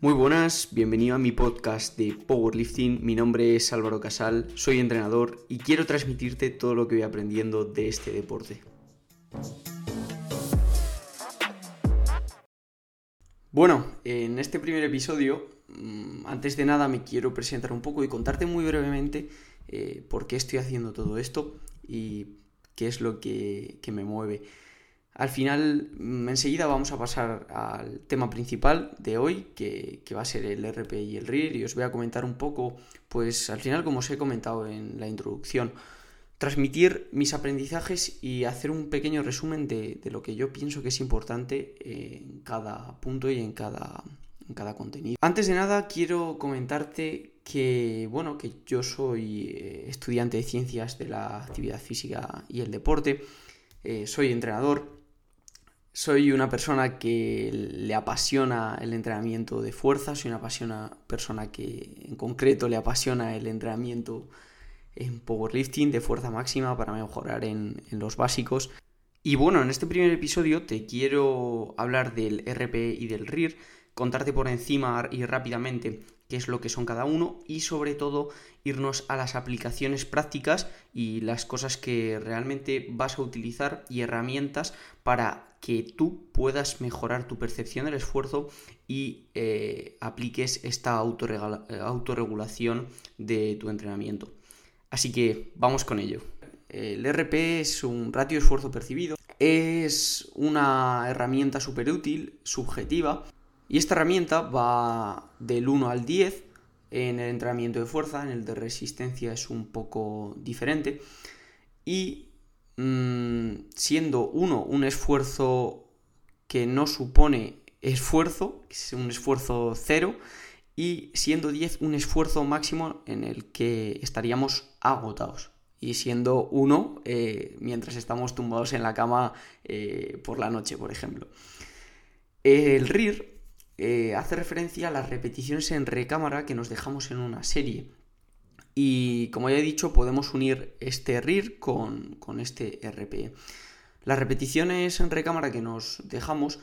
Muy buenas, bienvenido a mi podcast de Powerlifting. Mi nombre es Álvaro Casal, soy entrenador y quiero transmitirte todo lo que voy aprendiendo de este deporte. Bueno, en este primer episodio, mm, antes de nada me quiero presentar un poco y contarte muy brevemente eh, por qué estoy haciendo todo esto y qué es lo que me mueve. Al final, mm, enseguida vamos a pasar al tema principal de hoy, que, va a ser el RP y el RIR, y os voy a comentar un poco, pues al final, como os he comentado en la introducción, transmitir mis aprendizajes y hacer un pequeño resumen de, lo que yo pienso que es importante en cada punto y en cada, en cada contenido. Antes de nada, quiero comentarte que, bueno, que yo soy eh, estudiante de ciencias de la actividad física y el deporte, eh, soy entrenador soy una persona que le apasiona el entrenamiento de fuerza, soy una persona que en concreto le apasiona el entrenamiento en powerlifting de fuerza máxima para mejorar en, en los básicos. Y bueno, en este primer episodio te quiero hablar del RP y del RIR, contarte por encima y rápidamente qué es lo que son cada uno y sobre todo irnos a las aplicaciones prácticas y las cosas que realmente vas a utilizar y herramientas para que tú puedas mejorar tu percepción del esfuerzo y eh, apliques esta autorregulación de tu entrenamiento. Así que vamos con ello. El RP es un ratio esfuerzo percibido, es una herramienta súper útil, subjetiva, y esta herramienta va del 1 al 10 en el entrenamiento de fuerza, en el de resistencia es un poco diferente. Y mm, siendo 1 un esfuerzo que no supone esfuerzo, es un esfuerzo cero, y siendo 10 un esfuerzo máximo en el que estaríamos agotados. Y siendo 1 eh, mientras estamos tumbados en la cama eh, por la noche, por ejemplo. El RIR eh, hace referencia a las repeticiones en recámara que nos dejamos en una serie. Y como ya he dicho, podemos unir este RIR con, este RPE. Las repeticiones en recámara que nos dejamos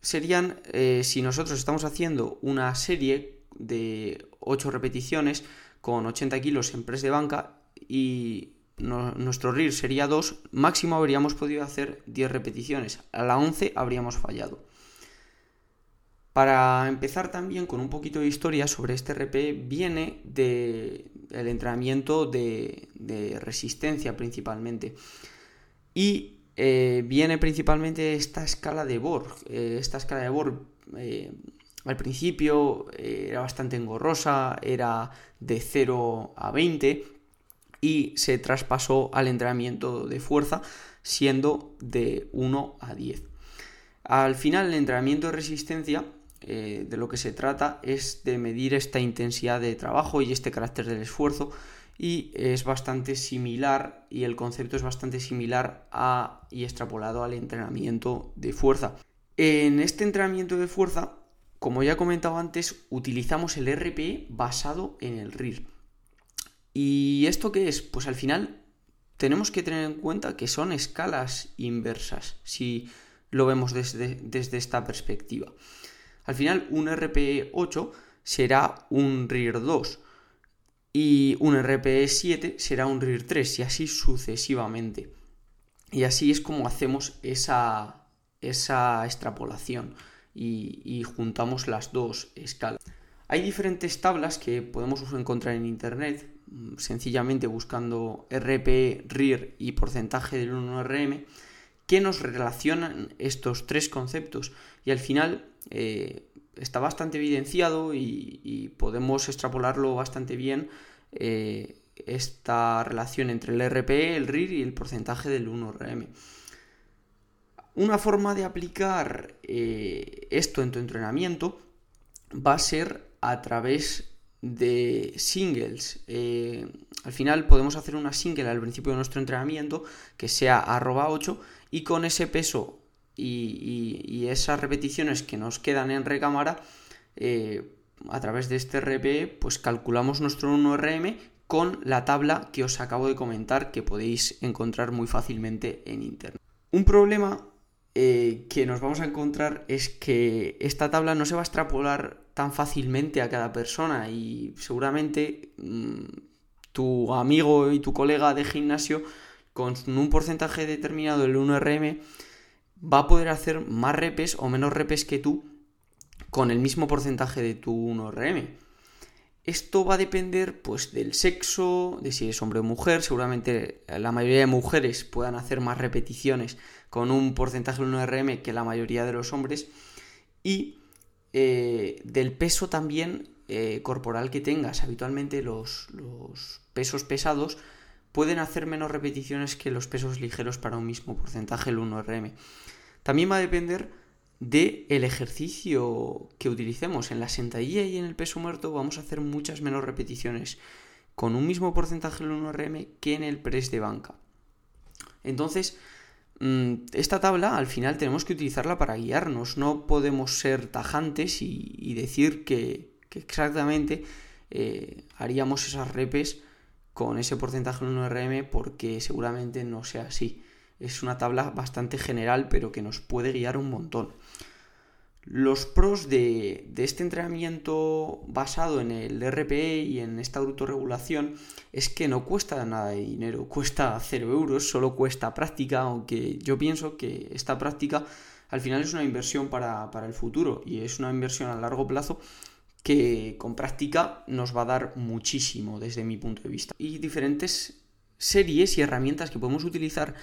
serían eh, si nosotros estamos haciendo una serie de 8 repeticiones con 80 kilos en press de banca y nuestro RIR sería 2, máximo habríamos podido hacer 10 repeticiones. A la 11 habríamos fallado. Para empezar también con un poquito de historia sobre este RP, viene del entrenamiento de, resistencia principalmente. Y eh, viene principalmente esta escala de Borg. Eh, esta escala de Borg eh, al principio era bastante engorrosa, era de 0 a 20 y se traspasó al entrenamiento de fuerza siendo de 1 a 10. Al final el entrenamiento de resistencia eh, de lo que se trata es de medir esta intensidad de trabajo y este carácter del esfuerzo y es bastante similar y el concepto es bastante similar a y extrapolado al entrenamiento de fuerza. En este entrenamiento de fuerza, como ya he comentado antes, utilizamos el RPE basado en el RIR. ¿Y esto qué es? Pues al final tenemos que tener en cuenta que son escalas inversas, si lo vemos desde, desde esta perspectiva. Al final, un RPE 8 será un RIR 2 y un RPE 7 será un RIR 3 y así sucesivamente. Y así es como hacemos esa, esa extrapolación y, y juntamos las dos escalas. Hay diferentes tablas que podemos encontrar en internet, mm, sencillamente buscando RPE, RIR y porcentaje del 1RM, que nos relacionan estos tres conceptos y al final eh, está bastante evidenciado y, podemos extrapolarlo bastante bien eh, esta relación entre el RPE, el RIR y el porcentaje del 1RM. Una forma de aplicar eh, esto en tu entrenamiento va a ser a través de singles. al final podemos hacer una single al principio de nuestro entrenamiento que sea arroba 8 y con ese peso y, esas repeticiones que nos quedan en recámara, eh, a través de este RP, pues calculamos nuestro 1RM con la tabla que os acabo de comentar que podéis encontrar muy fácilmente en internet. Un problema eh, que nos vamos a encontrar es que esta tabla no se va a extrapolar tan fácilmente a cada persona y seguramente mm, tu amigo y tu colega de gimnasio con un porcentaje determinado del 1RM va a poder hacer más repes o menos repes que tú con el mismo porcentaje de tu 1RM. Esto va a depender pues del sexo, de si es hombre o mujer, seguramente la mayoría de mujeres puedan hacer más repeticiones con un porcentaje del 1RM que la mayoría de los hombres y eh, del peso también eh, corporal que tengas. Habitualmente los, pesos pesados pueden hacer menos repeticiones que los pesos ligeros para un mismo porcentaje, el 1RM. También va a depender del el ejercicio que utilicemos. En la sentadilla y en el peso muerto vamos a hacer muchas menos repeticiones con un mismo porcentaje del 1RM que en el press de banca. Entonces, Mm, esta tabla al final tenemos que utilizarla para guiarnos, no podemos ser tajantes y, decir que, exactamente eh, haríamos esas repes con ese porcentaje en 1RM porque seguramente no sea así. Es una tabla bastante general pero que nos puede guiar un montón. Los pros de, este entrenamiento basado en el RPE y en esta autorregulación es que no cuesta nada de dinero, cuesta 0 euros, solo cuesta práctica, aunque yo pienso que esta práctica al final es una inversión para, para el futuro y es una inversión a largo plazo que con práctica nos va a dar muchísimo desde mi punto de vista. Y diferentes series y herramientas que podemos utilizar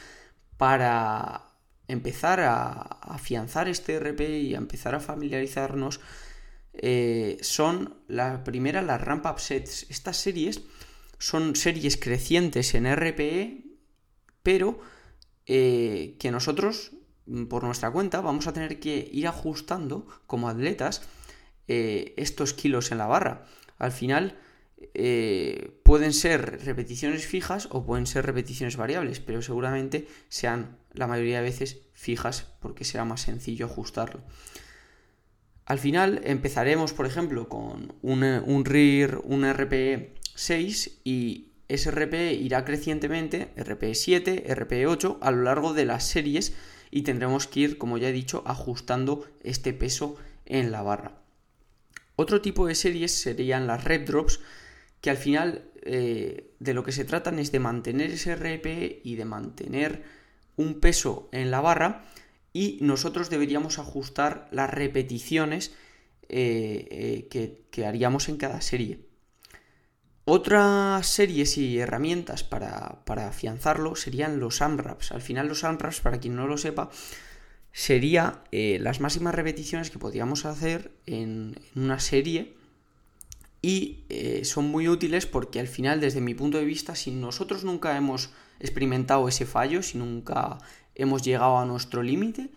para empezar a afianzar este RP y a empezar a familiarizarnos eh, son la primera las ramp up sets. Estas series son series crecientes en RPE, pero eh, que nosotros mm, por nuestra cuenta vamos a tener que ir ajustando como atletas eh, estos kilos en la barra. Al final eh, pueden ser repeticiones fijas o pueden ser repeticiones variables, pero seguramente sean la mayoría de veces fijas porque será más sencillo ajustarlo. Al final empezaremos, por ejemplo, con un, un RIR, un RPE 6 y ese RPE irá crecientemente, RPE 7, RPE 8, a lo largo de las series y tendremos que ir, como ya he dicho, ajustando este peso en la barra. Otro tipo de series serían las rep drops, que al final eh, de lo que se tratan es de mantener ese RPE y de mantener un peso en la barra y nosotros deberíamos ajustar las repeticiones eh, eh, que, haríamos en cada serie. Otras series y herramientas para, afianzarlo serían los AMRAPs. Al final los AMRAPs, para quien no lo sepa, sería las máximas repeticiones que podríamos hacer en una serie y eh, son muy útiles porque al final, desde mi punto de vista, si nosotros nunca hemos experimentado ese fallo, si nunca hemos llegado a nuestro límite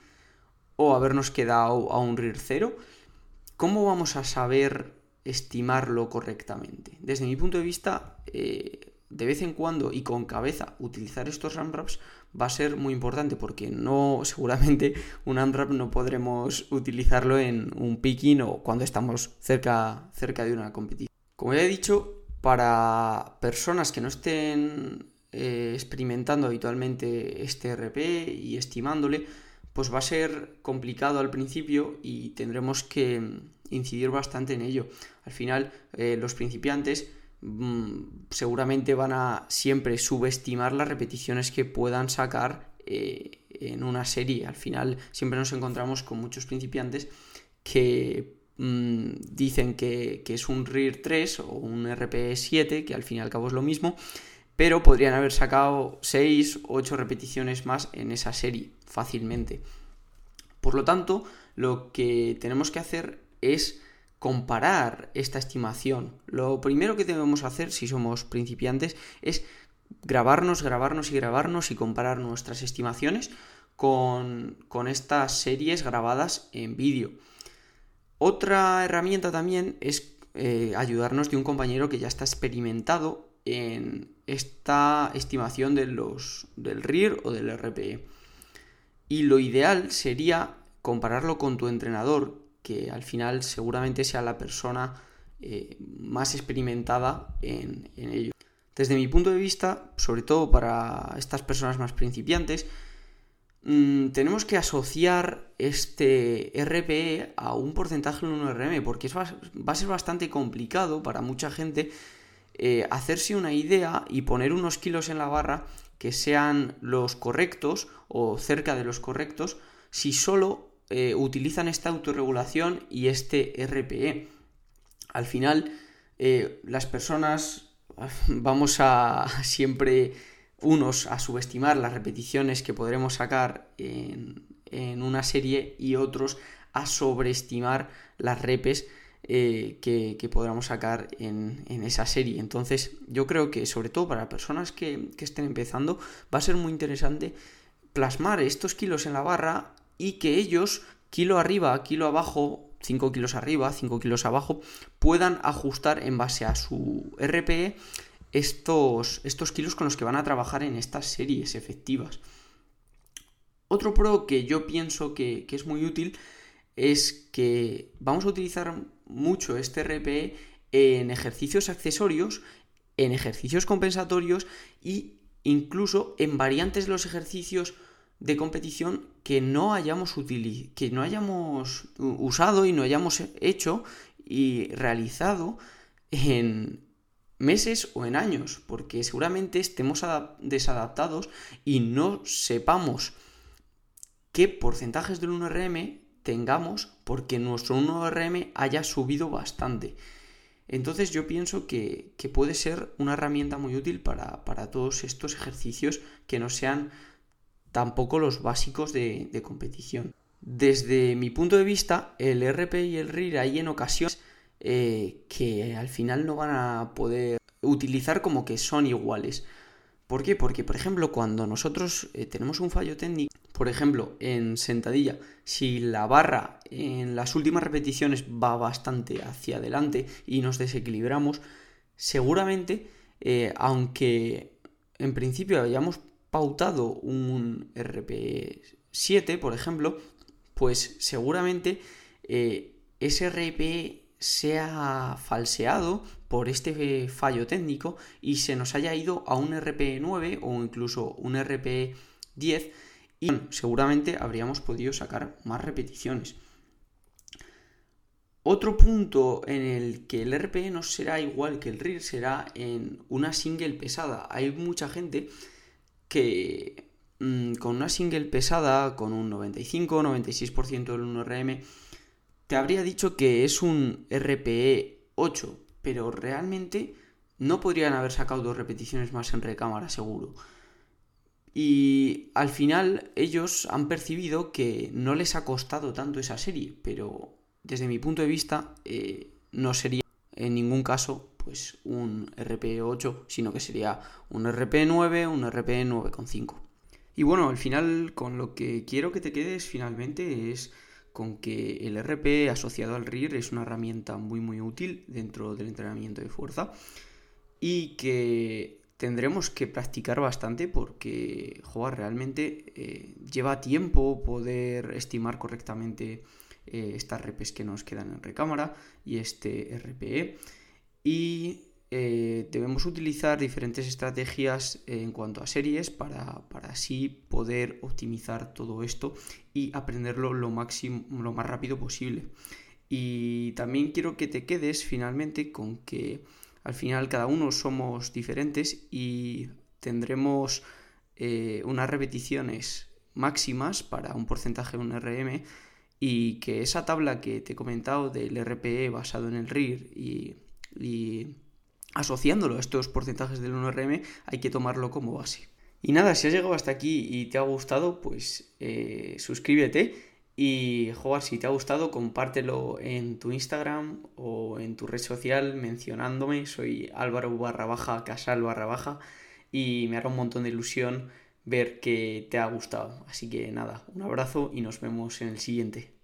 o habernos quedado a un RIR cero, ¿cómo vamos a saber estimarlo correctamente? Desde mi punto de vista, eh, de vez en cuando y con cabeza utilizar estos ramraps va a ser muy importante porque no seguramente un AMRAP no podremos utilizarlo en un picking o cuando estamos cerca, cerca de una competición. Como ya he dicho, para personas que no estén eh, experimentando habitualmente este RP y estimándole, pues va a ser complicado al principio y tendremos que incidir bastante en ello. Al final, eh, los principiantes seguramente van a siempre subestimar las repeticiones que puedan sacar eh, en una serie. Al final siempre nos encontramos con muchos principiantes que mm, dicen que, es un RIR 3 o un RPE 7, que al fin y al cabo es lo mismo, pero podrían haber sacado 6 o 8 repeticiones más en esa serie fácilmente. Por lo tanto, lo que tenemos que hacer es comparar esta estimación. Lo primero que debemos hacer si somos principiantes es grabarnos, grabarnos y grabarnos y comparar nuestras estimaciones con, estas series grabadas en vídeo. Otra herramienta también es eh, ayudarnos de un compañero que ya está experimentado en esta estimación de los, del RIR o del RPE. Y lo ideal sería compararlo con tu entrenador, que al final seguramente sea la persona eh, más experimentada en, ello. Desde mi punto de vista, sobre todo para estas personas más principiantes, mm, tenemos que asociar este RPE a un porcentaje en un RM, porque va, a ser bastante complicado para mucha gente eh, hacerse una idea y poner unos kilos en la barra que sean los correctos o cerca de los correctos si solo eh, utilizan esta autorregulación y este RPE. Al final, eh, las personas vamos a siempre unos a subestimar las repeticiones que podremos sacar en, una serie y otros a sobreestimar las repes eh, que, podamos sacar en, esa serie. Entonces, yo creo que sobre todo para personas que, que estén empezando, va a ser muy interesante plasmar estos kilos en la barra y que ellos, kilo arriba, kilo abajo, 5 kilos arriba, 5 kilos abajo, puedan ajustar en base a su RPE estos, estos kilos con los que van a trabajar en estas series efectivas. Otro pro que yo pienso que, es muy útil es que vamos a utilizar mucho este RPE en ejercicios accesorios, en ejercicios compensatorios e incluso en variantes de los ejercicios de competición que no hayamos que no hayamos usado y no hayamos hecho y realizado en meses o en años, porque seguramente estemos desadaptados y no sepamos qué porcentajes del 1RM tengamos porque nuestro 1RM haya subido bastante. Entonces yo pienso que, puede ser una herramienta muy útil para, para todos estos ejercicios que no sean tampoco los básicos de, competición. Desde mi punto de vista, el RP y el RIR hay en ocasiones eh, que al final no van a poder utilizar como que son iguales. ¿Por qué? Porque, por ejemplo, cuando nosotros eh, tenemos un fallo técnico, por ejemplo, en sentadilla, si la barra en las últimas repeticiones va bastante hacia adelante y nos desequilibramos, seguramente, eh, aunque en principio hayamos un RP7, por ejemplo, pues seguramente eh, ese RP sea falseado por este fallo técnico y se nos haya ido a un RP9 o incluso un RP10 y seguramente habríamos podido sacar más repeticiones. Otro punto en el que el RP no será igual que el RIR será en una single pesada. Hay mucha gente que mm, con una single pesada, con un 95-96% del 1RM, te habría dicho que es un RPE 8, pero realmente no podrían haber sacado dos repeticiones más en recámara, seguro. Y al final ellos han percibido que no les ha costado tanto esa serie, pero desde mi punto de vista eh, no sería en ningún caso pues un RP8, sino que sería un RP9, un RP9,5. Y bueno, al final con lo que quiero que te quedes finalmente es con que el RP asociado al RIR es una herramienta muy muy útil dentro del entrenamiento de fuerza y que tendremos que practicar bastante porque jugar realmente eh, lleva tiempo poder estimar correctamente eh, estas repes que nos quedan en recámara y este RPE y eh, debemos utilizar diferentes estrategias en cuanto a series para, así poder optimizar todo esto y aprenderlo lo, máximo, lo más rápido posible. Y también quiero que te quedes finalmente con que al final cada uno somos diferentes y tendremos eh, unas repeticiones máximas para un porcentaje de un RM y que esa tabla que te he comentado del RPE basado en el RIR y y asociándolo a estos porcentajes del 1RM hay que tomarlo como base. Y nada, si has llegado hasta aquí y te ha gustado, pues eh, suscríbete y jugar si te ha gustado, compártelo en tu Instagram o en tu red social mencionándome. Soy Álvaro barra baja, Casal barra baja y me hará un montón de ilusión ver que te ha gustado. Así que nada, un abrazo y nos vemos en el siguiente.